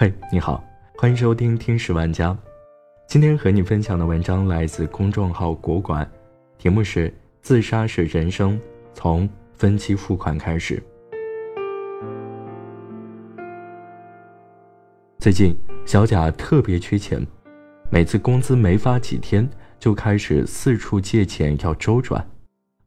嘿，你好，欢迎收听听十万家。今天和你分享的文章来自公众号国馆，题目是《自杀是人生，从分期付款开始》。最近小贾特别缺钱，每次工资没发几天，就开始四处借钱要周转。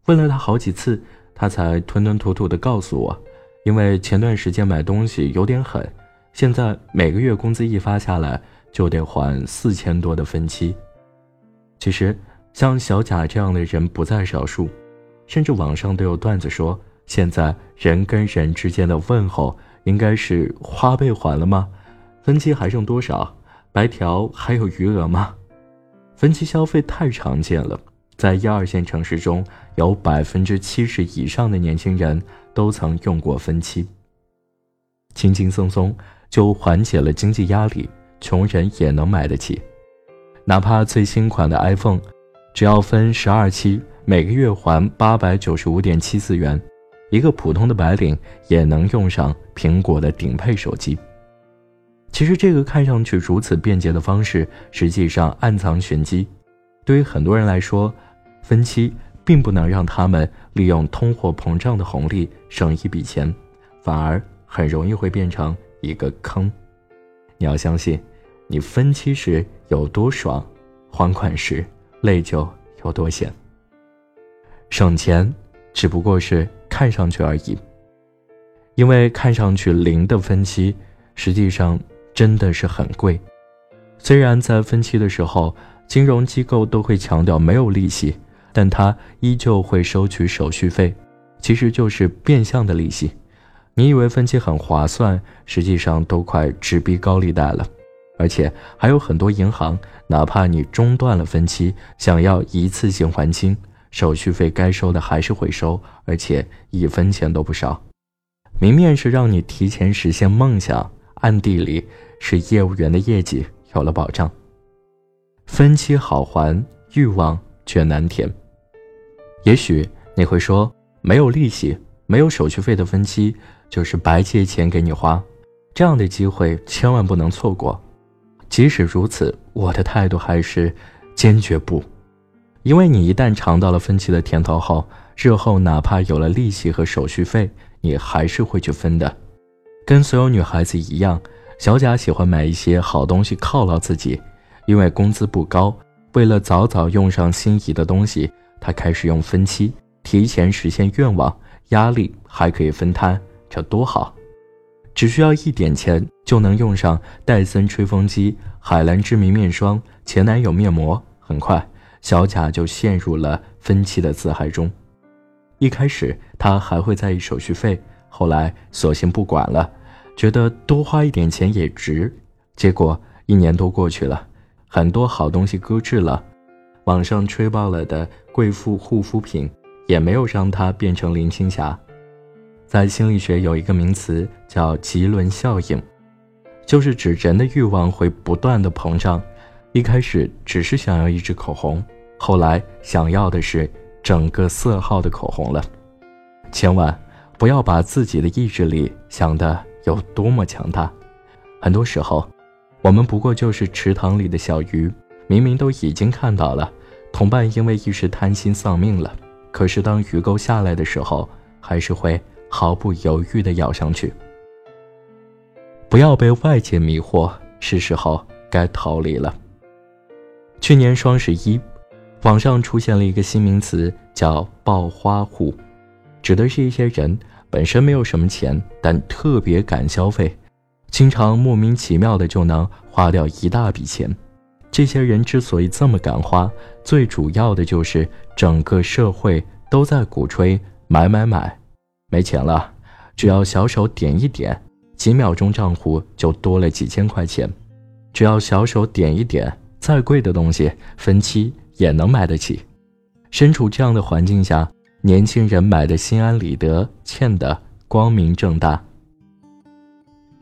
问了他好几次，他才吞吞吐吐地告诉我，因为前段时间买东西有点狠。现在每个月工资一发下来，就得还四千多的分期。其实像小贾这样的人不在少数，甚至网上都有段子说，现在人跟人之间的问候应该是花呗还了吗？分期还剩多少？白条还有余额吗？分期消费太常见了，在一二线城市中，有百分之七十以上的年轻人都曾用过分期，轻轻松松。就缓解了经济压力，穷人也能买得起。哪怕最新款的 iPhone，只要分十二期，每个月还八百九十五点七四元，一个普通的白领也能用上苹果的顶配手机。其实，这个看上去如此便捷的方式，实际上暗藏玄机。对于很多人来说，分期并不能让他们利用通货膨胀的红利省一笔钱，反而很容易会变成。一个坑，你要相信，你分期时有多爽，还款时累就有多险。省钱只不过是看上去而已，因为看上去零的分期，实际上真的是很贵。虽然在分期的时候，金融机构都会强调没有利息，但它依旧会收取手续费，其实就是变相的利息。你以为分期很划算，实际上都快直逼高利贷了，而且还有很多银行，哪怕你中断了分期，想要一次性还清，手续费该收的还是会收，而且一分钱都不少。明面是让你提前实现梦想，暗地里是业务员的业绩有了保障。分期好还，欲望却难填。也许你会说，没有利息。没有手续费的分期就是白借钱给你花，这样的机会千万不能错过。即使如此，我的态度还是坚决不，因为你一旦尝到了分期的甜头后，日后哪怕有了利息和手续费，你还是会去分的。跟所有女孩子一样，小贾喜欢买一些好东西犒劳自己，因为工资不高，为了早早用上心仪的东西，他开始用分期提前实现愿望。压力还可以分摊，这多好！只需要一点钱就能用上戴森吹风机、海蓝之谜面霜、前男友面膜。很快，小贾就陷入了分期的自嗨中。一开始他还会在意手续费，后来索性不管了，觉得多花一点钱也值。结果一年多过去了，很多好东西搁置了，网上吹爆了的贵妇护肤品。也没有让他变成林青霞。在心理学有一个名词叫“棘轮效应”，就是指人的欲望会不断的膨胀。一开始只是想要一支口红，后来想要的是整个色号的口红了。千万不要把自己的意志力想得有多么强大。很多时候，我们不过就是池塘里的小鱼，明明都已经看到了，同伴因为一时贪心丧命了。可是，当鱼钩下来的时候，还是会毫不犹豫地咬上去。不要被外界迷惑，是时候该逃离了。去年双十一，网上出现了一个新名词，叫“暴花户”，指的是一些人本身没有什么钱，但特别敢消费，经常莫名其妙的就能花掉一大笔钱。这些人之所以这么敢花，最主要的就是整个社会都在鼓吹买买买，没钱了，只要小手点一点，几秒钟账户就多了几千块钱；只要小手点一点，再贵的东西分期也能买得起。身处这样的环境下，年轻人买的心安理得，欠的光明正大。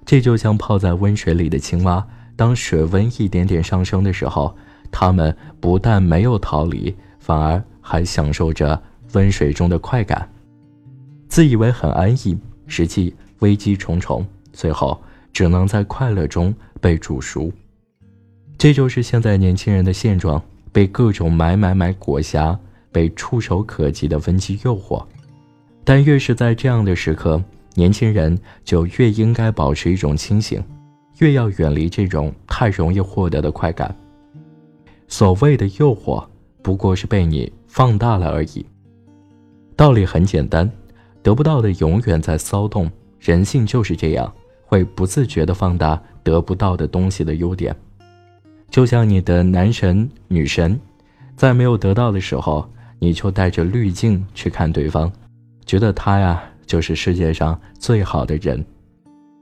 这就像泡在温水里的青蛙。当水温一点点上升的时候，他们不但没有逃离，反而还享受着温水中的快感，自以为很安逸，实际危机重重，最后只能在快乐中被煮熟。这就是现在年轻人的现状：被各种买买买裹挟，被触手可及的分期诱惑。但越是在这样的时刻，年轻人就越应该保持一种清醒，越要远离这种太容易获得的快感。所谓的诱惑，不过是被你放大了而已。道理很简单，得不到的永远在骚动，人性就是这样，会不自觉地放大得不到的东西的优点。就像你的男神女神，在没有得到的时候，你就带着滤镜去看对方，觉得他呀就是世界上最好的人。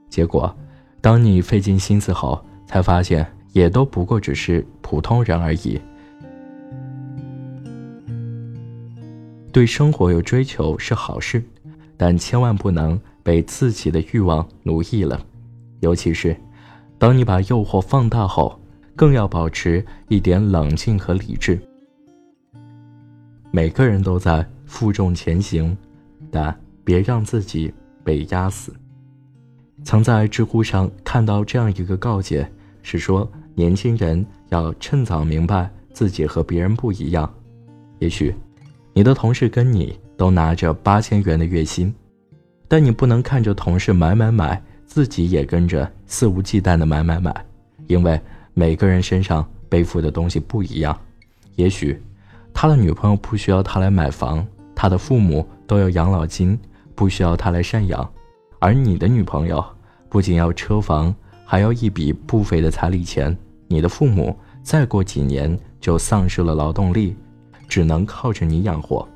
结果，当你费尽心思后，才发现也都不过只是普通人而已。对生活有追求是好事，但千万不能被自己的欲望奴役了。尤其是，当你把诱惑放大后，更要保持一点冷静和理智。每个人都在负重前行，但别让自己被压死。曾在知乎上看到这样一个告诫，是说年轻人要趁早明白自己和别人不一样。也许。你的同事跟你都拿着八千元的月薪，但你不能看着同事买买买，自己也跟着肆无忌惮的买买买，因为每个人身上背负的东西不一样。也许他的女朋友不需要他来买房，他的父母都有养老金，不需要他来赡养，而你的女朋友不仅要车房，还要一笔不菲的彩礼钱。你的父母再过几年就丧失了劳动力。只能靠着你养活。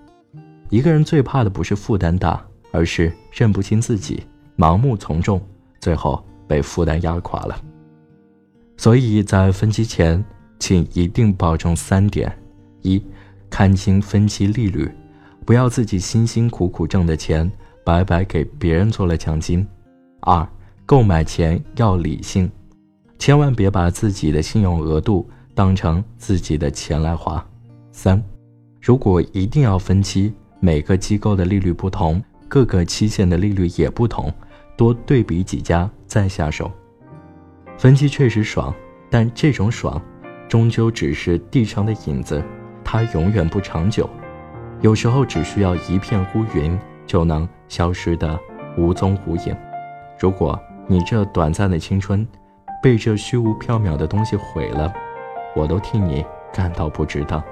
一个人最怕的不是负担大，而是认不清自己，盲目从众，最后被负担压垮了。所以在分期前，请一定保证三点：一，看清分期利率，不要自己辛辛苦苦挣的钱白白给别人做了奖金；二，购买前要理性，千万别把自己的信用额度当成自己的钱来花；三。如果一定要分期，每个机构的利率不同，各个期限的利率也不同，多对比几家再下手。分期确实爽，但这种爽，终究只是地上的影子，它永远不长久。有时候只需要一片乌云，就能消失得无踪无影。如果你这短暂的青春，被这虚无缥缈的东西毁了，我都替你感到不值当。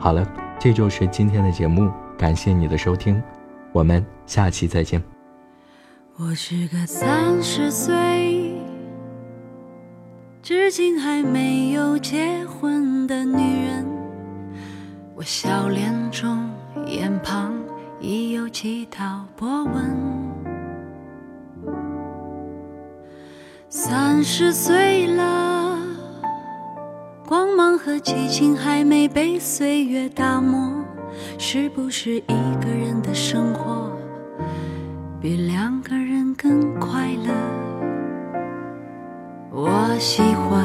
好了，这就是今天的节目，感谢你的收听，我们下期再见。我是个三十岁，至今还没有结婚的女人，我笑脸中眼旁已有几道波纹。三十岁了。和激情还没被岁月打磨，是不是一个人的生活比两个人更快乐？我喜欢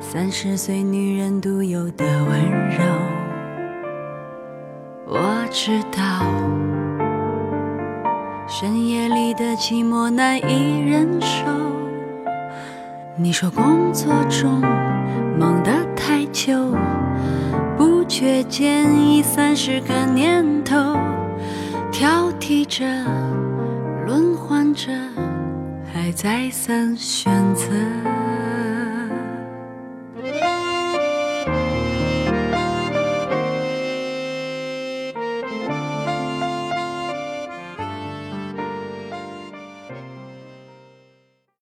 三十岁女人独有的温柔。我知道深夜里的寂寞难以忍受。你说工作中忙得太久，不觉间已三十个年头，挑剔着，轮换着，还再三选择。